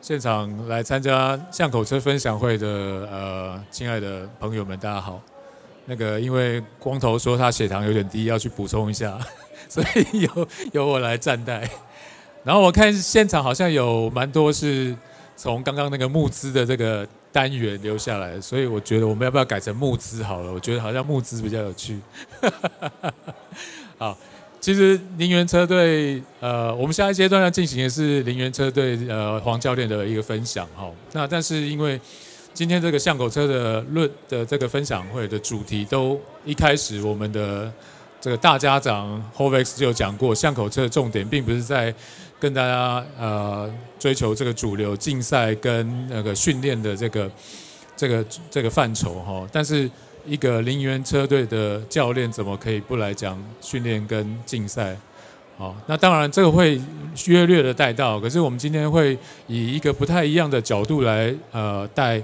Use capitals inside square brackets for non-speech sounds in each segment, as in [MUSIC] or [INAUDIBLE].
现场来参加巷口车分享会的呃，亲爱的朋友们，大家好。那个因为光头说他血糖有点低，要去补充一下，[LAUGHS] 所以由由我来站代。然后我看现场好像有蛮多是从刚刚那个募资的这个单元留下来，所以我觉得我们要不要改成募资好了？我觉得好像募资比较有趣。[LAUGHS] 好。其实林园车队，呃，我们下一阶段要进行的是林园车队，呃，黄教练的一个分享哈。那但是因为今天这个巷口车的论的这个分享会的主题，都一开始我们的这个大家长 Hovex 就有讲过，巷口车的重点并不是在跟大家呃追求这个主流竞赛跟那个训练的这个这个这个范畴哈，但是。一个零元车队的教练怎么可以不来讲训练跟竞赛？好，那当然这个会略略的带到，可是我们今天会以一个不太一样的角度来呃带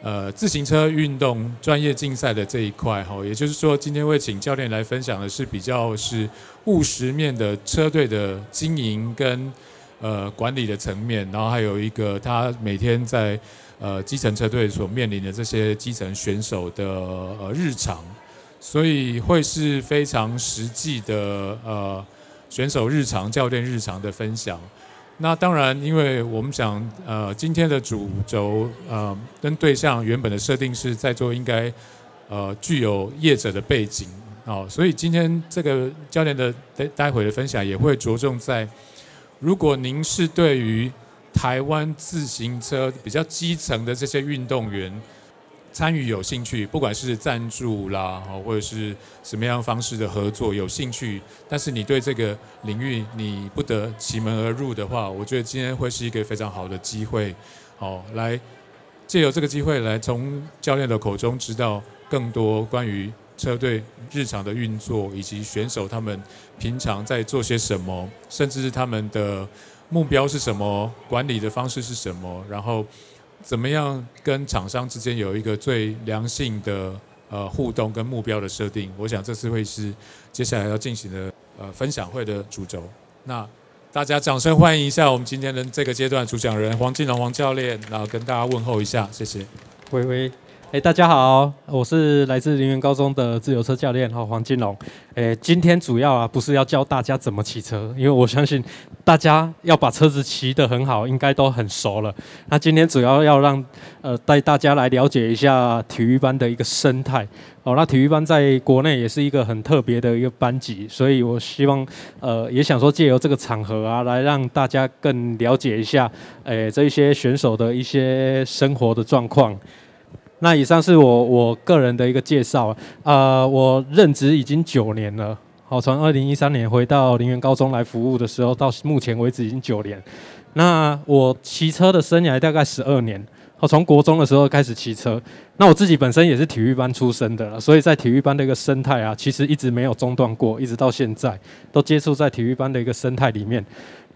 呃自行车运动专业竞赛的这一块哈，也就是说今天会请教练来分享的是比较是务实面的车队的经营跟呃管理的层面，然后还有一个他每天在。呃，基层车队所面临的这些基层选手的呃日常，所以会是非常实际的呃选手日常、教练日常的分享。那当然，因为我们想呃今天的主轴呃跟对象原本的设定是在座应该呃具有业者的背景哦，所以今天这个教练的待待会的分享也会着重在，如果您是对于台湾自行车比较基层的这些运动员参与有兴趣，不管是赞助啦，或者是什么样方式的合作有兴趣，但是你对这个领域你不得其门而入的话，我觉得今天会是一个非常好的机会，好，来借由这个机会来从教练的口中知道更多关于车队日常的运作，以及选手他们平常在做些什么，甚至是他们的。目标是什么？管理的方式是什么？然后怎么样跟厂商之间有一个最良性的呃互动跟目标的设定？我想这次会是接下来要进行的呃分享会的主轴。那大家掌声欢迎一下我们今天的这个阶段主讲人黄金龙黄教练，然后跟大家问候一下，谢谢。微微。哎，大家好，我是来自林园高中的自由车教练哈黄金龙。哎，今天主要啊不是要教大家怎么骑车，因为我相信大家要把车子骑得很好，应该都很熟了。那今天主要要让呃带大家来了解一下体育班的一个生态。哦，那体育班在国内也是一个很特别的一个班级，所以我希望呃也想说借由这个场合啊，来让大家更了解一下，哎这一些选手的一些生活的状况。那以上是我我个人的一个介绍啊、呃，我任职已经九年了，好，从二零一三年回到林园高中来服务的时候，到目前为止已经九年。那我骑车的生涯大概十二年，好，从国中的时候开始骑车。那我自己本身也是体育班出身的了，所以在体育班的一个生态啊，其实一直没有中断过，一直到现在都接触在体育班的一个生态里面。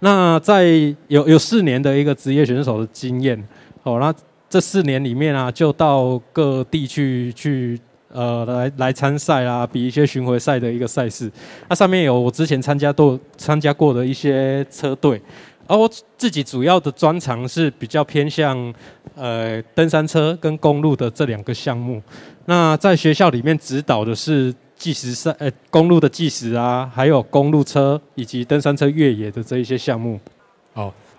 那在有有四年的一个职业选手的经验，好，那。这四年里面啊，就到各地去去呃来来参赛啦，比一些巡回赛的一个赛事。那上面有我之前参加过参加过的一些车队，而我自己主要的专长是比较偏向呃登山车跟公路的这两个项目。那在学校里面指导的是计时赛，呃公路的计时啊，还有公路车以及登山车越野的这一些项目。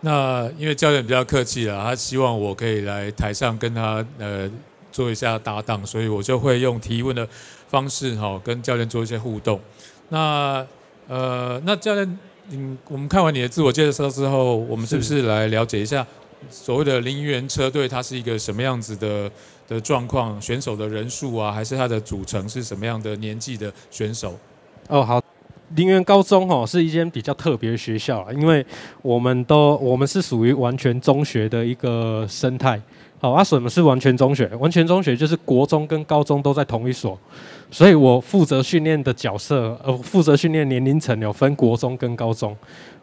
那因为教练比较客气了，他希望我可以来台上跟他呃做一下搭档，所以我就会用提问的方式哈跟教练做一些互动。那呃那教练，嗯，我们看完你的自我介绍之后，我们是不是来了解一下所谓的零元车队它是一个什么样子的的状况？选手的人数啊，还是它的组成是什么样的年纪的选手？哦，好。林园高中哦，是一间比较特别的学校，因为我们都我们是属于完全中学的一个生态。好，啊，什么是完全中学？完全中学就是国中跟高中都在同一所，所以我负责训练的角色，呃，负责训练年龄层有分国中跟高中。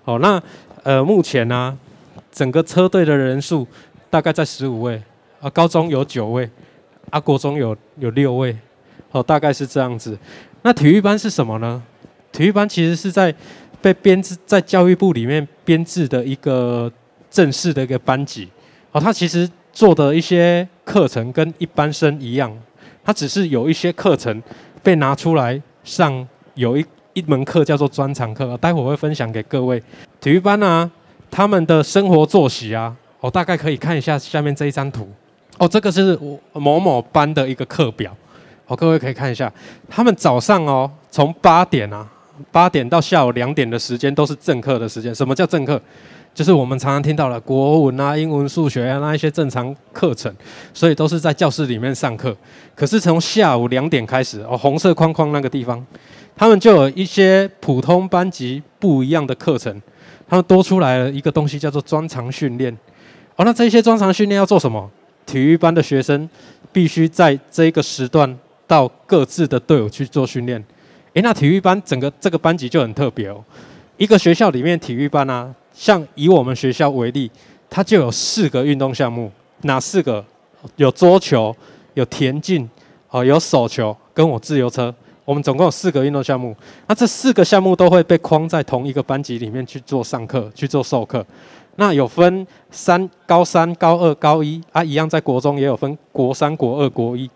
好，那呃，目前呢，整个车队的人数大概在十五位，啊，高中有九位，啊，国中有有六位，好，大概是这样子。那体育班是什么呢？体育班其实是在被编制在教育部里面编制的一个正式的一个班级。哦，他其实做的一些课程跟一般生一样，他只是有一些课程被拿出来上，有一一门课叫做专长课，待会我会分享给各位。体育班啊，他们的生活作息啊，我、哦、大概可以看一下下面这一张图。哦，这个是某某班的一个课表，哦，各位可以看一下，他们早上哦，从八点啊，八点到下午两点的时间都是正课的时间。什么叫正课？就是我们常常听到了国文啊、英文、数学啊那一些正常课程，所以都是在教室里面上课。可是从下午两点开始，哦，红色框框那个地方，他们就有一些普通班级不一样的课程，他们多出来了一个东西叫做专长训练。哦，那这些专长训练要做什么？体育班的学生必须在这一个时段到各自的队伍去做训练。诶，那体育班整个这个班级就很特别哦。一个学校里面体育班啊，像以我们学校为例，它就有四个运动项目。哪四个？有桌球，有田径，哦，有手球，跟我自由车。我们总共有四个运动项目。那这四个项目都会被框在同一个班级里面去做上课，去做授课。那有分三高三、高二、高一啊，一样在国中也有分国三、国二、国一。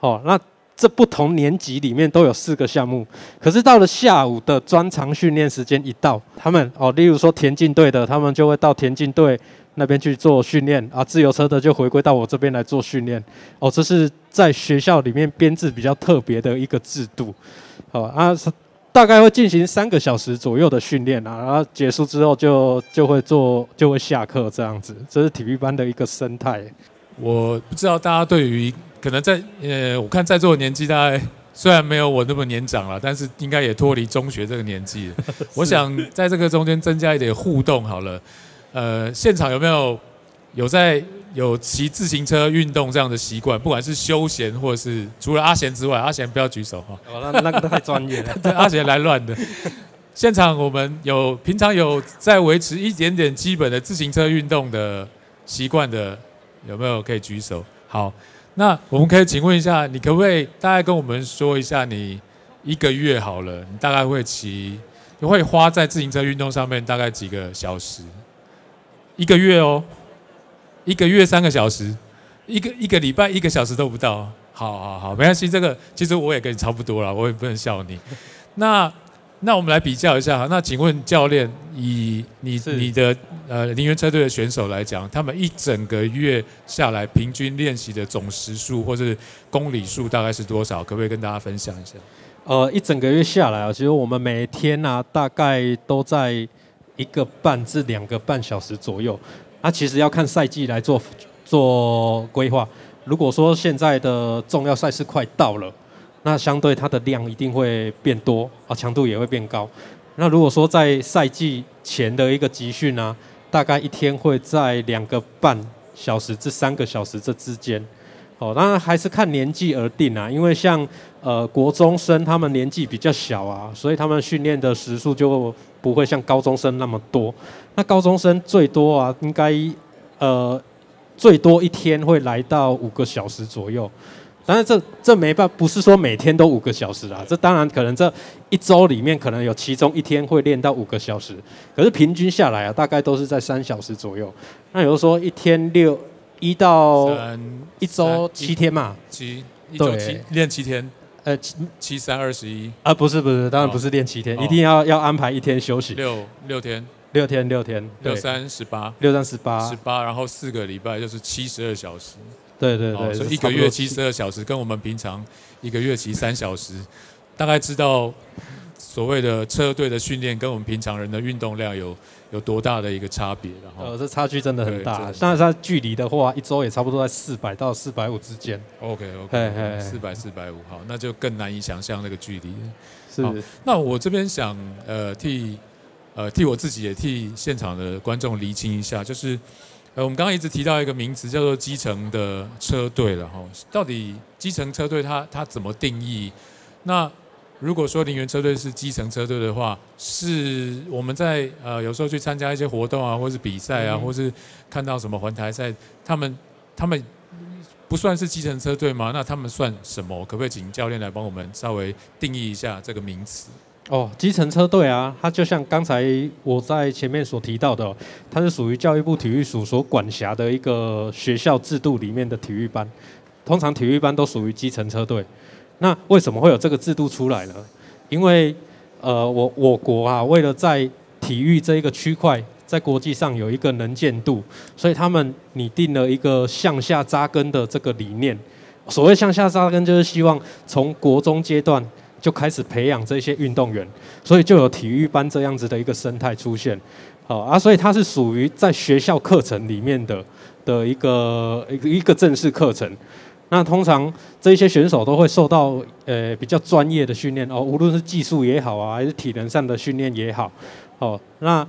哦，那这不同年级里面都有四个项目。可是到了下午的专长训练时间一到，他们哦，例如说田径队的，他们就会到田径队那边去做训练啊；自由车的就回归到我这边来做训练。哦，这是在学校里面编制比较特别的一个制度。哦啊。大概会进行三个小时左右的训练啊，然后结束之后就就会做就会下课这样子，这是体育班的一个生态。我不知道大家对于可能在呃，我看在座的年纪大概虽然没有我那么年长了，但是应该也脱离中学这个年纪了。[LAUGHS] 我想在这个中间增加一点互动好了。呃，现场有没有有在？有骑自行车运动这样的习惯，不管是休闲或者是除了阿贤之外，阿贤不要举手哈。哦，那那个太专业了，[LAUGHS] 对阿贤来乱的。现场我们有平常有在维持一点点基本的自行车运动的习惯的，有没有可以举手？好，那我们可以请问一下，你可不可以大概跟我们说一下，你一个月好了，你大概会骑，你会花在自行车运动上面大概几个小时？一个月哦。一个月三个小时，一个一个礼拜一个小时都不到。好好好，没关系，这个其实我也跟你差不多了，我也不能笑你。那那我们来比较一下哈。那请问教练，以你你的呃林园车队的选手来讲，他们一整个月下来平均练习的总时数或是公里数大概是多少？可不可以跟大家分享一下？呃，一整个月下来啊，其实我们每天啊大概都在一个半至两个半小时左右。啊其实要看赛季来做做规划。如果说现在的重要赛事快到了，那相对它的量一定会变多啊，强度也会变高。那如果说在赛季前的一个集训呢，大概一天会在两个半小时至三个小时这之间。哦，当然还是看年纪而定啊，因为像呃国中生他们年纪比较小啊，所以他们训练的时数就不会像高中生那么多。那高中生最多啊，应该呃最多一天会来到五个小时左右。当然这这没办法，不是说每天都五个小时啊。这当然可能这一周里面可能有其中一天会练到五个小时，可是平均下来啊，大概都是在三小时左右。那有的说一天六一到一周七天嘛，七一周七练七天，呃七七三二十一啊，不是不是，当然不是练七天，一定要要安排一天休息，六六天。六天，六天，六三十八，六三十八，十八，然后四个礼拜就是七十二小时。对对对，所以一个月七十二小时，跟我们平常一个月骑三小时，大概知道所谓的车队的训练跟我们平常人的运动量有有多大的一个差别。然后，呃，这差距真的很大。但是它距离的话，一周也差不多在四百到四百五之间。OK OK，四百四百五，好，那就更难以想象那个距离。是。那我这边想呃替。呃，替我自己也替现场的观众厘清一下，就是，呃，我们刚刚一直提到一个名词叫做基层的车队了哈，到底基层车队它它怎么定义？那如果说林园车队是基层车队的话，是我们在呃有时候去参加一些活动啊，或是比赛啊，或是看到什么环台赛，他们他们不算是基层车队吗？那他们算什么？可不可以请教练来帮我们稍微定义一下这个名词？哦，基层车队啊，它就像刚才我在前面所提到的，它是属于教育部体育署所管辖的一个学校制度里面的体育班。通常体育班都属于基层车队。那为什么会有这个制度出来呢？因为呃，我我国啊，为了在体育这一个区块在国际上有一个能见度，所以他们拟定了一个向下扎根的这个理念。所谓向下扎根，就是希望从国中阶段就开始培养这些运动员，所以就有体育班这样子的一个生态出现。好啊，所以它是属于在学校课程里面的的一个一个一个正式课程。那通常这些选手都会受到呃比较专业的训练哦，无论是技术也好啊，还是体能上的训练也好，哦，那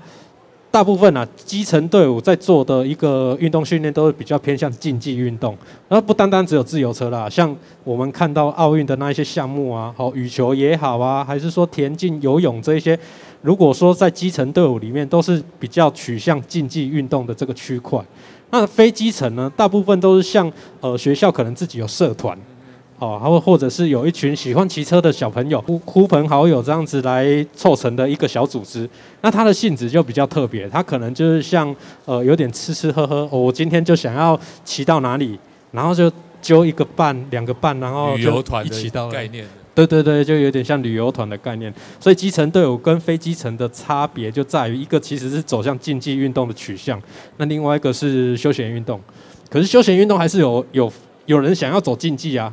大部分啊基层队伍在做的一个运动训练都是比较偏向竞技运动，然后不单单只有自由车啦，像我们看到奥运的那一些项目啊，好羽球也好啊，还是说田径、游泳这一些，如果说在基层队伍里面都是比较取向竞技运动的这个区块。那非基层呢，大部分都是像呃学校可能自己有社团，哦，或或者是有一群喜欢骑车的小朋友呼呼朋好友这样子来凑成的一个小组织。那它的性质就比较特别，它可能就是像呃有点吃吃喝喝，哦，我今天就想要骑到哪里，然后就揪一个伴两个伴，然后就一起到概念。对对对，就有点像旅游团的概念，所以基层队伍跟非基层的差别就在于一个其实是走向竞技运动的取向，那另外一个是休闲运动。可是休闲运动还是有有有人想要走竞技啊，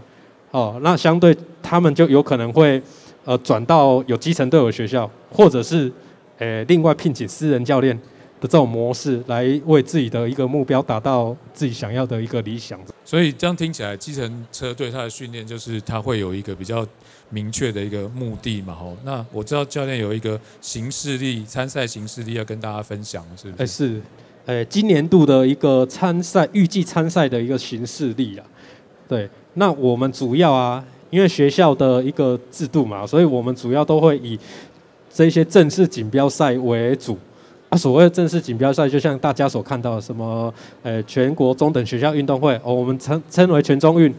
哦，那相对他们就有可能会呃转到有基层队伍的学校，或者是呃另外聘请私人教练的。这种模式来为自己的一个目标达到自己想要的一个理想，所以这样听起来，基层车队他的训练就是他会有一个比较明确的一个目的嘛？吼，那我知道教练有一个行事历参赛行事历要跟大家分享，是不是？哎，是，哎，今年度的一个参赛预计参赛的一个形式力啊。对，那我们主要啊，因为学校的一个制度嘛，所以我们主要都会以这些正式锦标赛为主。所谓正式锦标赛，就像大家所看到的，什么呃全国中等学校运动会，哦，我们称称为全中运，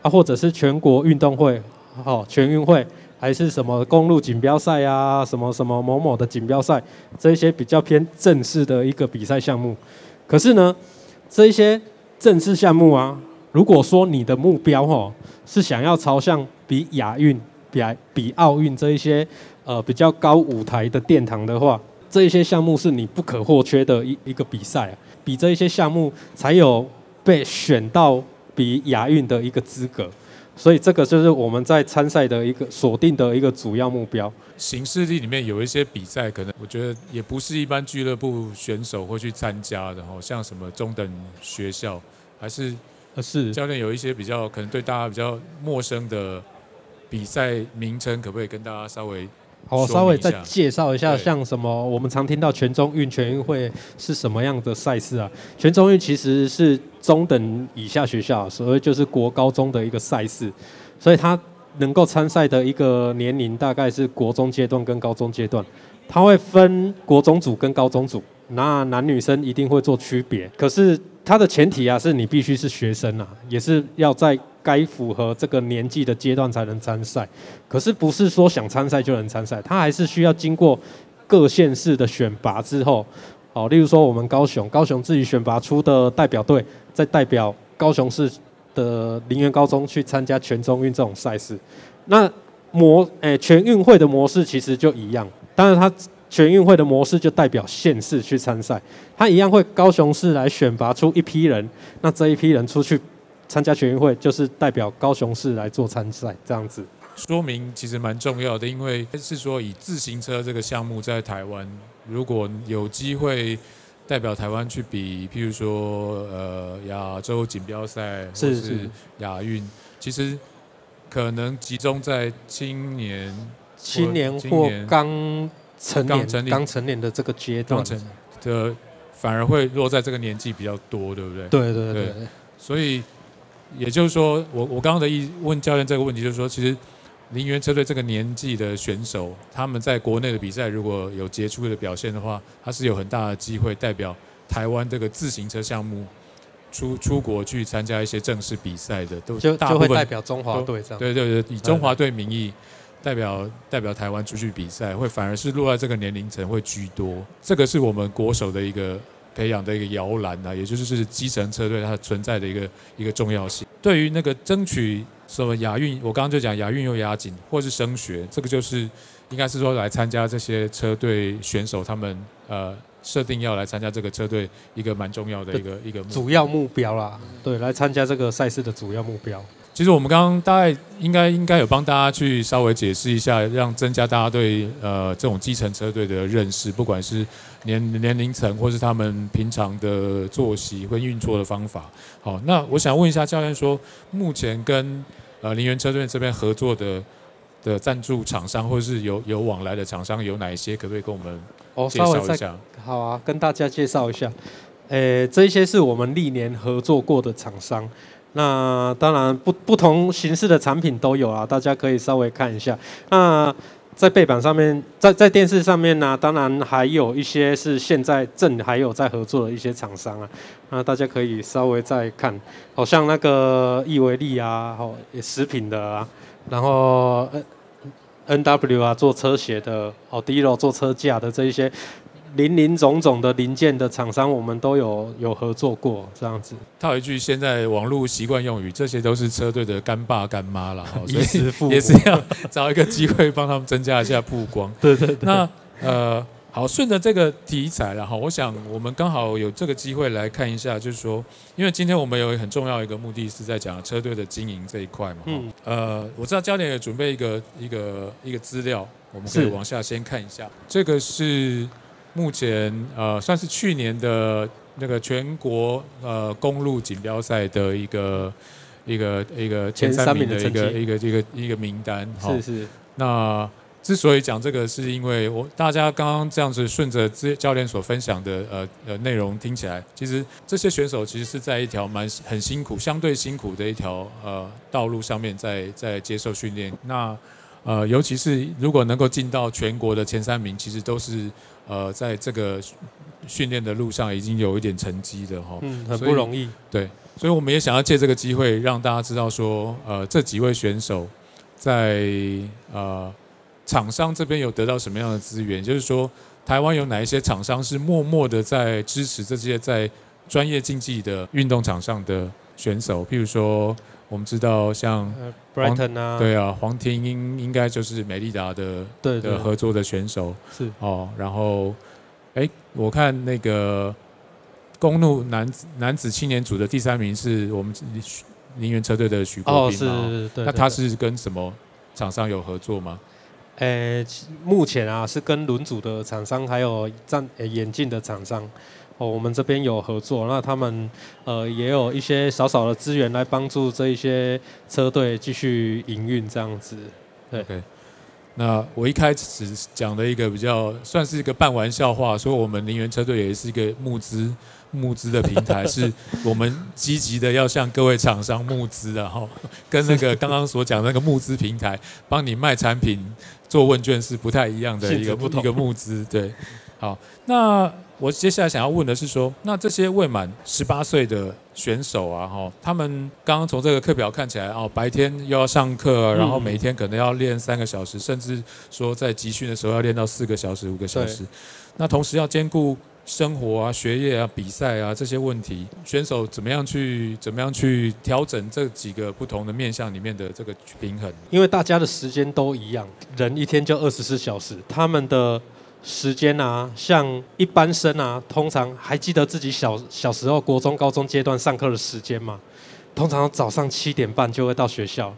啊，或者是全国运动会，哦，全运会，还是什么公路锦标赛啊，什么什么某某的锦标赛，这一些比较偏正式的一个比赛项目。可是呢，这一些正式项目啊，如果说你的目标哦是想要朝向比亚运、比比奥运这一些呃比较高舞台的殿堂的话。这一些项目是你不可或缺的一一个比赛啊，比这一些项目才有被选到比亚运的一个资格，所以这个就是我们在参赛的一个锁定的一个主要目标。行事历里面有一些比赛，可能我觉得也不是一般俱乐部选手会去参加的，哦，像什么中等学校，还是呃是教练有一些比较可能对大家比较陌生的比赛名称，可不可以跟大家稍微？好，我稍微再介绍一下，像什么我们常听到全中运、全运会是什么样的赛事啊？全中运其实是中等以下学校，所谓就是国高中的一个赛事，所以它能够参赛的一个年龄大概是国中阶段跟高中阶段，它会分国中组跟高中组，那男女生一定会做区别，可是它的前提啊是你必须是学生啊，也是要在。该符合这个年纪的阶段才能参赛，可是不是说想参赛就能参赛，它还是需要经过各县市的选拔之后，好，例如说我们高雄，高雄自己选拔出的代表队，再代表高雄市的林园高中去参加全中运这种赛事。那模诶、全运会的模式其实就一样，当然它全运会的模式就代表县市去参赛，他一样会高雄市来选拔出一批人，那这一批人出去。参加全运会就是代表高雄市来做参赛，这样子说明其实蛮重要的，因为是说以自行车这个项目在台湾，如果有机会代表台湾去比，譬如说呃亚洲锦标赛或是亚运，其实可能集中在今年、青年或刚成年、刚成年的这个阶段的，反而会落在这个年纪比较多，对不对？对对对，对，所以。也就是说，我我刚刚的意问教练这个问题，就是说，其实林园车队这个年纪的选手，他们在国内的比赛如果有杰出的表现的话，他是有很大的机会代表台湾这个自行车项目出出国去参加一些正式比赛的，都就就会代表中华队这样。对对对，以中华队名义代表代表台湾出去比赛，会反而是落在这个年龄层会居多。这个是我们国手的一个培养的一个摇篮啊，也就是是基层车队它存在的一个一个重要性。对于那个争取什么亚运，我刚刚就讲亚运又亚锦，或是升学，这个就是应该是说来参加这些车队选手他们呃设定要来参加这个车队一个蛮重要的一个一个主要目标啦。对，来参加这个赛事的主要目标。其实我们刚刚大概应该应该有帮大家去稍微解释一下，让增加大家对呃这种基层车队的认识，不管是年年龄层或是他们平常的作息跟运作的方法。好，那我想问一下教练说，目前跟呃林园车队这边合作的的赞助厂商或者是有有往来的厂商有哪一些？可不可以跟我们介绍一下？好啊，跟大家介绍一下。诶，这些是我们历年合作过的厂商。那当然不不同形式的产品都有啊，大家可以稍微看一下。那在背板上面，在在电视上面呢，当然还有一些是现在正还有在合作的一些厂商啊。那大家可以稍微再看，好像那个易维利啊，哦，食品的啊，然后 N N W 啊做车鞋的，哦，Diro 做车架的这一些。林林总总的零件的厂商，我们都有有合作过，这样子。套一句现在网络习惯用语，这些都是车队的干爸干妈了，[LAUGHS] 衣食父母也是要找一个机会帮他们增加一下曝光。[LAUGHS] 对对对。那呃，好，顺着这个题材了哈，我想我们刚好有这个机会来看一下，就是说，因为今天我们有很重要一个目的是在讲车队的经营这一块嘛。嗯。呃，我知道教练也准备一个一个一个资料，我们可以往下先看一下。这个是。目前呃算是去年的那个全国呃公路锦标赛的一个一个一个前三名的一个一个一个一个名单。是是。那之所以讲这个，是因为我大家刚刚这样子顺着教练所分享的呃呃内容听起来，其实这些选手其实是在一条蛮很辛苦、相对辛苦的一条呃道路上面在在接受训练。那呃尤其是如果能够进到全国的前三名，其实都是。呃，在这个训练的路上已经有一点成绩的哈，嗯，很不容易。对，所以我们也想要借这个机会让大家知道说，呃，这几位选手在呃厂商这边有得到什么样的资源，就是说台湾有哪一些厂商是默默的在支持这些在专业竞技的运动场上的选手，譬如说。我们知道像，像 Brighton 啊，对啊，黄廷英应该就是美利达的对的合作的选手是哦。然后，哎，我看那个公路男子男子青年组的第三名是我们林园车队的许国斌嘛？哦，是，对。那他是跟什么厂商有合作吗？呃，目前啊是跟轮组的厂商，还有站眼镜的厂商。哦，我们这边有合作，那他们呃也有一些少少的资源来帮助这一些车队继续营运这样子。对，okay. 那我一开始讲的一个比较算是一个半玩笑话，说我们林园车队也是一个募资募资的平台，[LAUGHS] 是我们积极的要向各位厂商募资的哈，跟那个刚刚所讲那个募资平台帮你卖产品做问卷是不太一样的一个一个募资。对，好，那。我接下来想要问的是说，那这些未满十八岁的选手啊，哈，他们刚刚从这个课表看起来，哦，白天又要上课，然后每天可能要练三个小时，甚至说在集训的时候要练到四个小时、五个小时。那同时要兼顾生活啊、学业啊、比赛啊这些问题，选手怎么样去怎么样去调整这几个不同的面向里面的这个平衡？因为大家的时间都一样，人一天就二十四小时，他们的。时间啊，像一般生啊，通常还记得自己小小时候国中、高中阶段上课的时间吗？通常早上七点半就会到学校，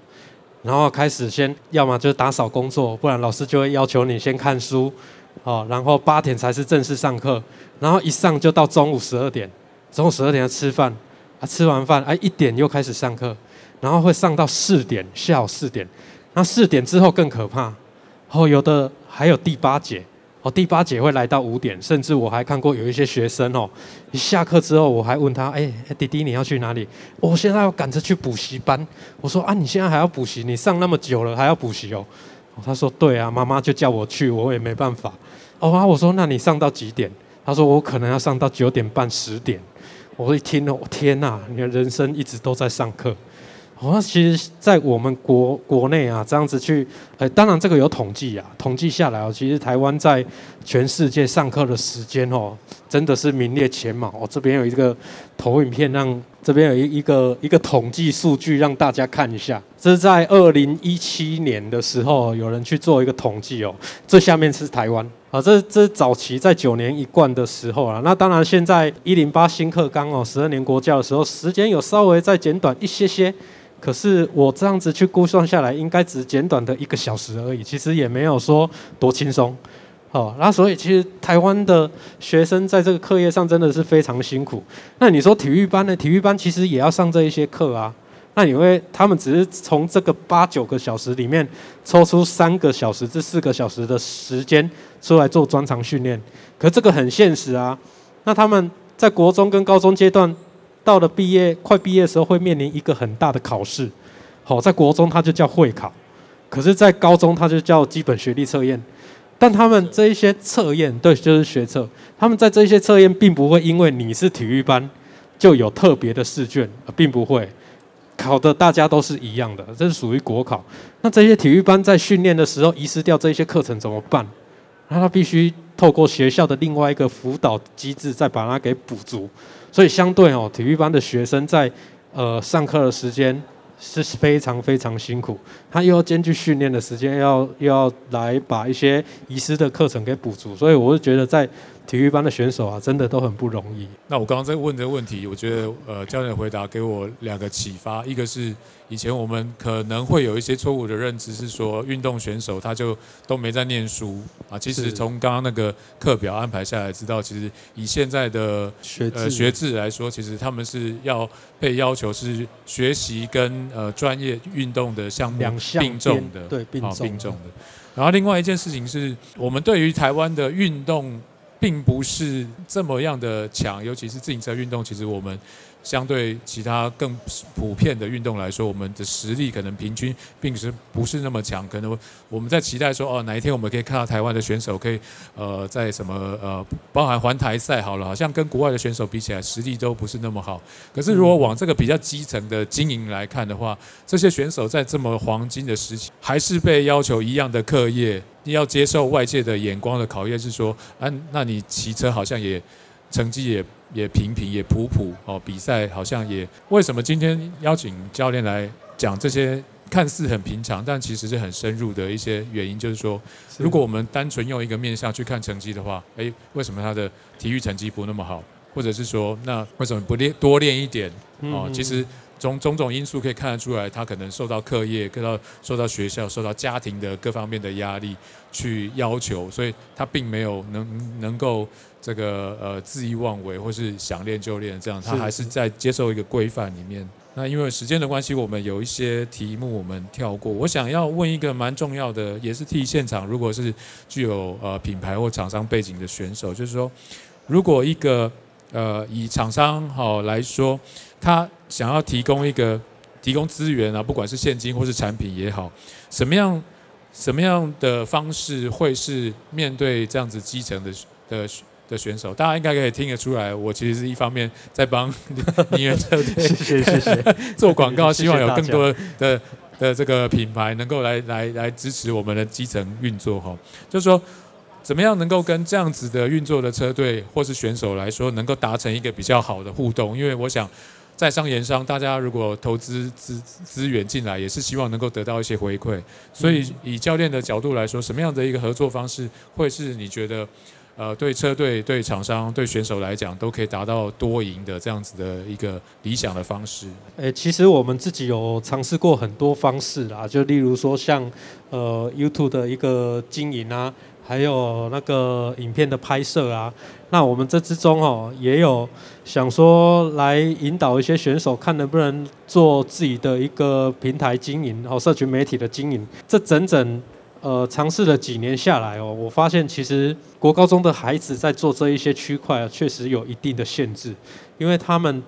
然后开始先要么就是打扫工作，不然老师就会要求你先看书，哦，然后八点才是正式上课，然后一上就到中午十二点，中午十二点要吃饭，啊，吃完饭哎一点又开始上课，然后会上到四点，下午四点，那四点之后更可怕，哦，有的还有第八节。哦，第八节会来到五点，甚至我还看过有一些学生哦，一下课之后我还问他，哎，弟弟你要去哪里？我现在要赶着去补习班。我说啊，你现在还要补习？你上那么久了还要补习哦？他说对啊，妈妈就叫我去，我也没办法。哦啊，我说那你上到几点？他说我可能要上到九点半十点。我一听哦，天哪，你的人生一直都在上课。哦，其实，在我们国国内啊，这样子去，呃，当然这个有统计啊，统计下来哦，其实台湾在全世界上课的时间哦，真的是名列前茅。我、哦、这边有一个投影片让，让这边有一一个一个统计数据让大家看一下。这是在二零一七年的时候，有人去做一个统计哦。这下面是台湾啊，这这早期在九年一贯的时候啊，那当然现在一零八新课纲哦，十二年国教的时候，时间有稍微再减短一些些。可是我这样子去估算下来，应该只简短的一个小时而已，其实也没有说多轻松，好，那所以其实台湾的学生在这个课业上真的是非常辛苦。那你说体育班呢？体育班其实也要上这一些课啊。那你会他们只是从这个八九个小时里面抽出三个小时至四个小时的时间出来做专长训练，可这个很现实啊。那他们在国中跟高中阶段。到了毕业快毕业的时候，会面临一个很大的考试。好，在国中它就叫会考，可是，在高中它就叫基本学历测验。但他们这一些测验，对，就是学测。他们在这些测验，并不会因为你是体育班就有特别的试卷，并不会考的大家都是一样的，这是属于国考。那这些体育班在训练的时候遗失掉这些课程怎么办？那他必须透过学校的另外一个辅导机制，再把它给补足。所以相对哦，体育班的学生在呃上课的时间是非常非常辛苦，他又要兼具训练的时间，要又要来把一些遗失的课程给补足，所以我就觉得在。体育班的选手啊，真的都很不容易。那我刚刚在问这个问题，我觉得呃，教练的回答给我两个启发。一个是以前我们可能会有一些错误的认知，是说运动选手他就都没在念书啊。其实从刚刚那个课表安排下来，知道其实以现在的学呃学制来说，其实他们是要被要求是学习跟呃专业运动的项目并重的，对，并重并重的。然后另外一件事情是我们对于台湾的运动。并不是这么样的强，尤其是自行车运动。其实我们相对其他更普遍的运动来说，我们的实力可能平均并不是不是那么强。可能我们在期待说，哦，哪一天我们可以看到台湾的选手可以呃在什么呃，包含环台赛好了，好像跟国外的选手比起来，实力都不是那么好。可是如果往这个比较基层的经营来看的话，这些选手在这么黄金的时期，还是被要求一样的课业。你要接受外界的眼光的考验，是说，啊，那你骑车好像也成绩也也平平，也普普哦，比赛好像也。为什么今天邀请教练来讲这些看似很平常，但其实是很深入的一些原因？就是说，如果我们单纯用一个面向去看成绩的话，诶，为什么他的体育成绩不那么好？或者是说，那为什么不练多练一点？哦，其实。从种种因素可以看得出来，他可能受到课业、受到受到学校、受到家庭的各方面的压力去要求，所以他并没有能能够这个呃恣意妄为，或是想练就练这样，他还是在接受一个规范里面。那因为时间的关系，我们有一些题目我们跳过。我想要问一个蛮重要的，也是替现场如果是具有呃品牌或厂商背景的选手，就是说，如果一个呃以厂商好来说。他想要提供一个提供资源啊，不管是现金或是产品也好，什么样什么样的方式会是面对这样子基层的的的选手？大家应该可以听得出来，我其实是一方面在帮林源车队谢谢谢谢 [LAUGHS] 做广告，希望有更多的的这个品牌能够来来来支持我们的基层运作哈。就是说，怎么样能够跟这样子的运作的车队或是选手来说，能够达成一个比较好的互动？因为我想。在商言商，大家如果投资资资源进来，也是希望能够得到一些回馈。所以以教练的角度来说，什么样的一个合作方式，会是你觉得，呃，对车队、对厂商、对选手来讲，都可以达到多赢的这样子的一个理想的方式？诶，其实我们自己有尝试过很多方式啦，就例如说像呃 YouTube 的一个经营啊。还有那个影片的拍摄啊，那我们这之中哦，也有想说来引导一些选手，看能不能做自己的一个平台经营，然后，社群媒体的经营。这整整呃尝试了几年下来哦，我发现其实国高中的孩子在做这一些区块啊，确实有一定的限制，因为他们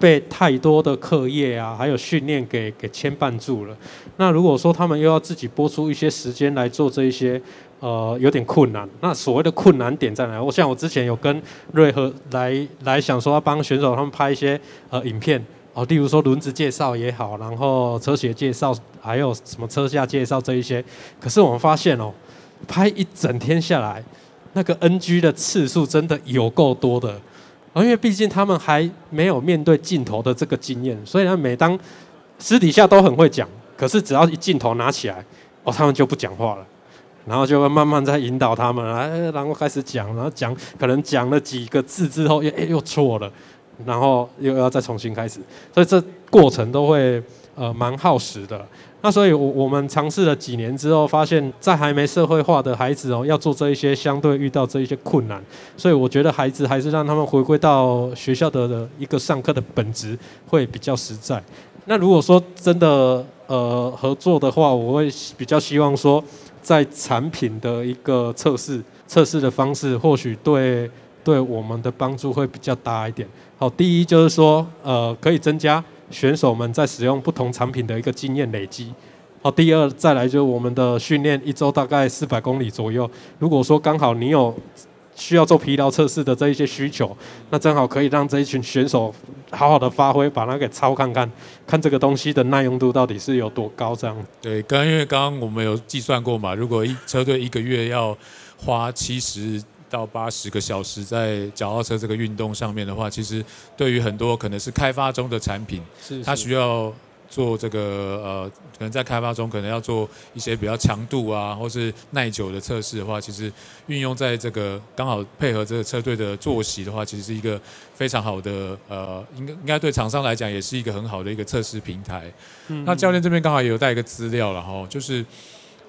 被太多的课业啊，还有训练给给牵绊住了。那如果说他们又要自己拨出一些时间来做这一些。呃，有点困难。那所谓的困难点在哪？我像我之前有跟瑞和来来想说要帮选手他们拍一些呃影片，哦，例如说轮子介绍也好，然后车鞋介绍，还有什么车架介绍这一些。可是我们发现哦，拍一整天下来，那个 NG 的次数真的有够多的。因为毕竟他们还没有面对镜头的这个经验，所以呢，每当私底下都很会讲，可是只要一镜头拿起来，哦，他们就不讲话了。然后就会慢慢在引导他们，哎，然后开始讲，然后讲，可能讲了几个字之后，又又错了，然后又要再重新开始，所以这过程都会呃蛮耗时的。那所以，我我们尝试了几年之后，发现，在还没社会化的孩子哦，要做这一些，相对遇到这一些困难，所以我觉得孩子还是让他们回归到学校的的一个上课的本质会比较实在。那如果说真的呃合作的话，我会比较希望说。在产品的一个测试，测试的方式或许对对我们的帮助会比较大一点。好，第一就是说，呃，可以增加选手们在使用不同产品的一个经验累积。好，第二再来就是我们的训练一周大概四百公里左右。如果说刚好你有。需要做疲劳测试的这一些需求，那正好可以让这一群选手好好的发挥，把它给操看看，看这个东西的耐用度到底是有多高。这样。对，刚因为刚刚我们有计算过嘛，如果一车队一个月要花七十到八十个小时在脚踏车这个运动上面的话，其实对于很多可能是开发中的产品，是是它需要。做这个呃，可能在开发中可能要做一些比较强度啊，或是耐久的测试的话，其实运用在这个刚好配合这个车队的作息的话，其实是一个非常好的呃，应该应该对厂商来讲也是一个很好的一个测试平台。嗯嗯，那教练这边刚好也有带一个资料了哈，就是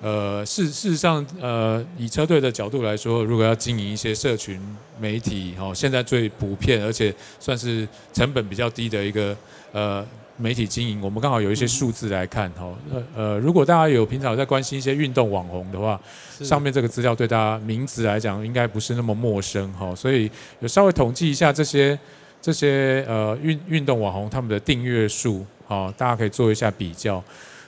呃事事实上呃以车队的角度来说，如果要经营一些社群媒体哦，现在最普遍而且算是成本比较低的一个呃。媒体经营，我们刚好有一些数字来看哈。呃呃，如果大家有平常在关心一些运动网红的话，上面这个资料对大家名字来讲应该不是那么陌生哈。所以有稍微统计一下这些这些呃运运动网红他们的订阅数，哦，大家可以做一下比较。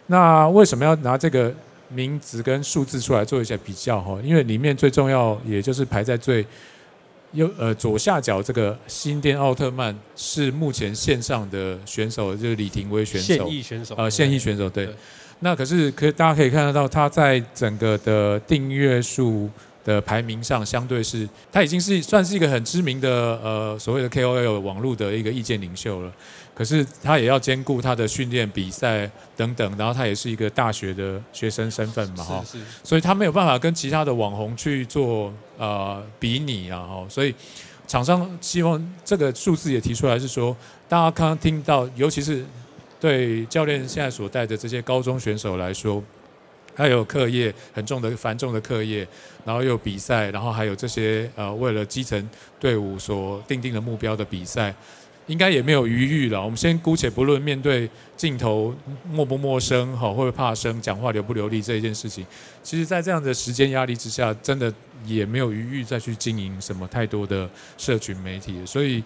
那为什么要拿这个名字跟数字出来做一下比较哈？因为里面最重要，也就是排在最。右呃左下角这个新店奥特曼是目前线上的选手，就是李廷威选手。现役选手。呃，现役选手对。对那可是可大家可以看得到，他在整个的订阅数的排名上，相对是，他已经是算是一个很知名的呃所谓的 KOL 网络的一个意见领袖了。可是他也要兼顾他的训练、比赛等等，然后他也是一个大学的学生身份嘛，哈，所以他没有办法跟其他的网红去做呃比拟啊，哈，所以厂商希望这个数字也提出来，是说大家刚刚听到，尤其是对教练现在所带的这些高中选手来说，还有课业很重的繁重的课业，然后又有比赛，然后还有这些呃为了基层队伍所定定的目标的比赛。应该也没有余裕了。我们先姑且不论面对镜头陌不陌生，哈，会不会怕生，讲话流不流利这一件事情。其实，在这样的时间压力之下，真的也没有余裕再去经营什么太多的社群媒体。所以，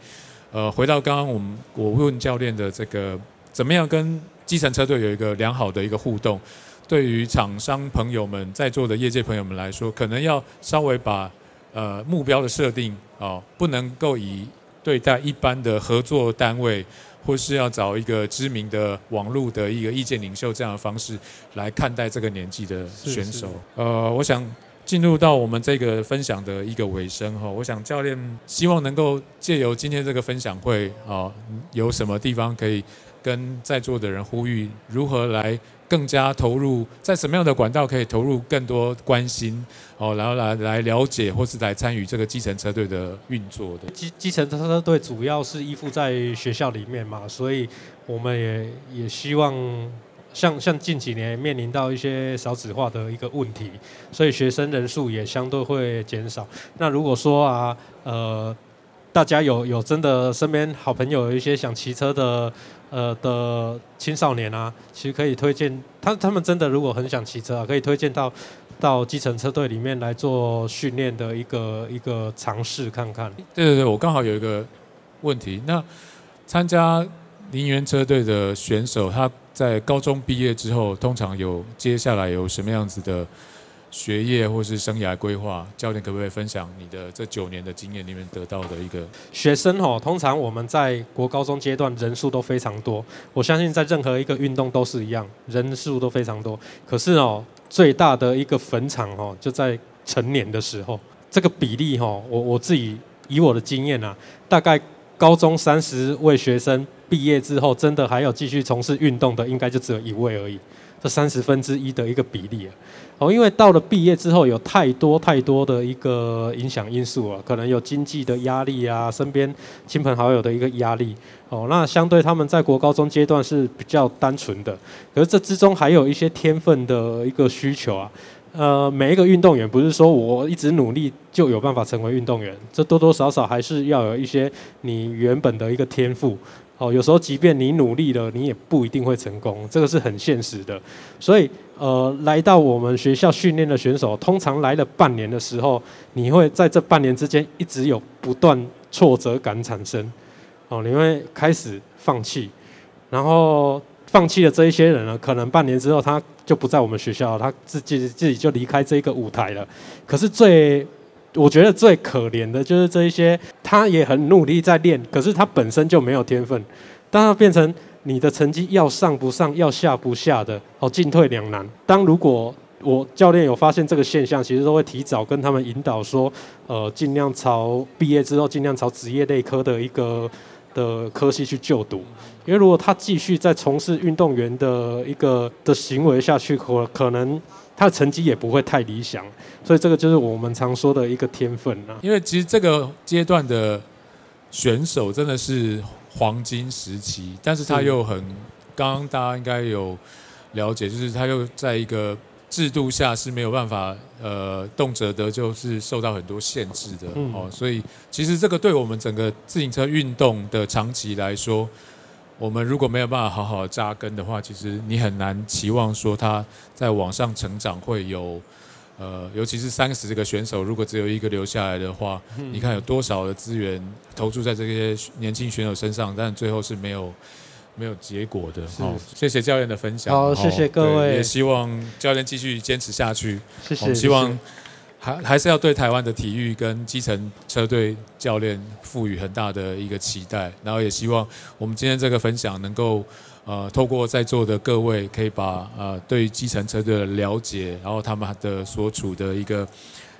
呃，回到刚刚我们我问教练的这个，怎么样跟基层车队有一个良好的一个互动？对于厂商朋友们在座的业界朋友们来说，可能要稍微把呃目标的设定啊，不能够以。对待一般的合作单位，或是要找一个知名的网络的一个意见领袖这样的方式来看待这个年纪的选手。呃，我想进入到我们这个分享的一个尾声哈，我想教练希望能够借由今天这个分享会啊，有什么地方可以跟在座的人呼吁，如何来更加投入，在什么样的管道可以投入更多关心哦，然后来来了解或是来参与这个基层车队的运作的。基基层车队主要是依附在学校里面嘛，所以我们也也希望像像近几年面临到一些少子化的一个问题，所以学生人数也相对会减少。那如果说啊，呃，大家有有真的身边好朋友有一些想骑车的。呃的青少年啊，其实可以推荐他，他们真的如果很想骑车啊，可以推荐到到基层车队里面来做训练的一个一个尝试看看。对对对，我刚好有一个问题，那参加林园车队的选手，他在高中毕业之后，通常有接下来有什么样子的学业或是生涯规划，教练可不可以分享你的这九年的经验里面得到的一个学生哦？通常我们在国高中阶段人数都非常多，我相信在任何一个运动都是一样，人数都非常多。可是哦，最大的一个坟场哦，就在成年的时候，这个比例哦，我我自己以我的经验啊，大概高中三十位学生毕业之后，真的还有继续从事运动的，应该就只有一位而已。这三十分之一的一个比例啊，哦，因为到了毕业之后，有太多太多的一个影响因素啊，可能有经济的压力啊，身边亲朋好友的一个压力，哦，那相对他们在国高中阶段是比较单纯的，可是这之中还有一些天分的一个需求啊，呃，每一个运动员不是说我一直努力就有办法成为运动员，这多多少少还是要有一些你原本的一个天赋。哦，有时候即便你努力了，你也不一定会成功，这个是很现实的。所以，呃，来到我们学校训练的选手，通常来了半年的时候，你会在这半年之间一直有不断挫折感产生。哦，你会开始放弃，然后放弃了这一些人呢，可能半年之后他就不在我们学校，他自己自己就离开这个舞台了。可是最我觉得最可怜的就是这一些，他也很努力在练，可是他本身就没有天分，当他变成你的成绩要上不上，要下不下的，哦，进退两难。当如果我教练有发现这个现象，其实都会提早跟他们引导说，呃，尽量朝毕业之后尽量朝职业类科的一个的科系去就读，因为如果他继续在从事运动员的一个的行为下去，可可能。他的成绩也不会太理想，所以这个就是我们常说的一个天分啊。因为其实这个阶段的选手真的是黄金时期，但是他又很，刚刚大家应该有了解，就是他又在一个制度下是没有办法，呃，动辄的就是受到很多限制的哦。所以其实这个对我们整个自行车运动的长期来说。我们如果没有办法好好扎根的话，其实你很难期望说他在往上成长会有，呃，尤其是三十个选手，如果只有一个留下来的话，嗯、你看有多少的资源投注在这些年轻选手身上，但最后是没有没有结果的。好，谢谢教练的分享。好，谢谢各位。也希望教练继续坚持下去。谢谢。希望。还还是要对台湾的体育跟基层车队教练赋予很大的一个期待，然后也希望我们今天这个分享能够，呃，透过在座的各位，可以把呃对于基层车队的了解，然后他们的所处的一个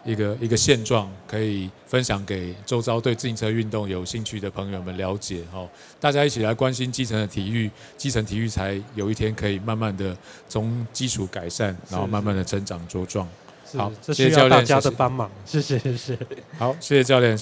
一个一个现状，可以分享给周遭对自行车运动有兴趣的朋友们了解。哦，大家一起来关心基层的体育，基层体育才有一天可以慢慢的从基础改善，然后慢慢的成长茁壮。好，这需要大家的帮忙，谢谢谢谢。好，谢谢教练。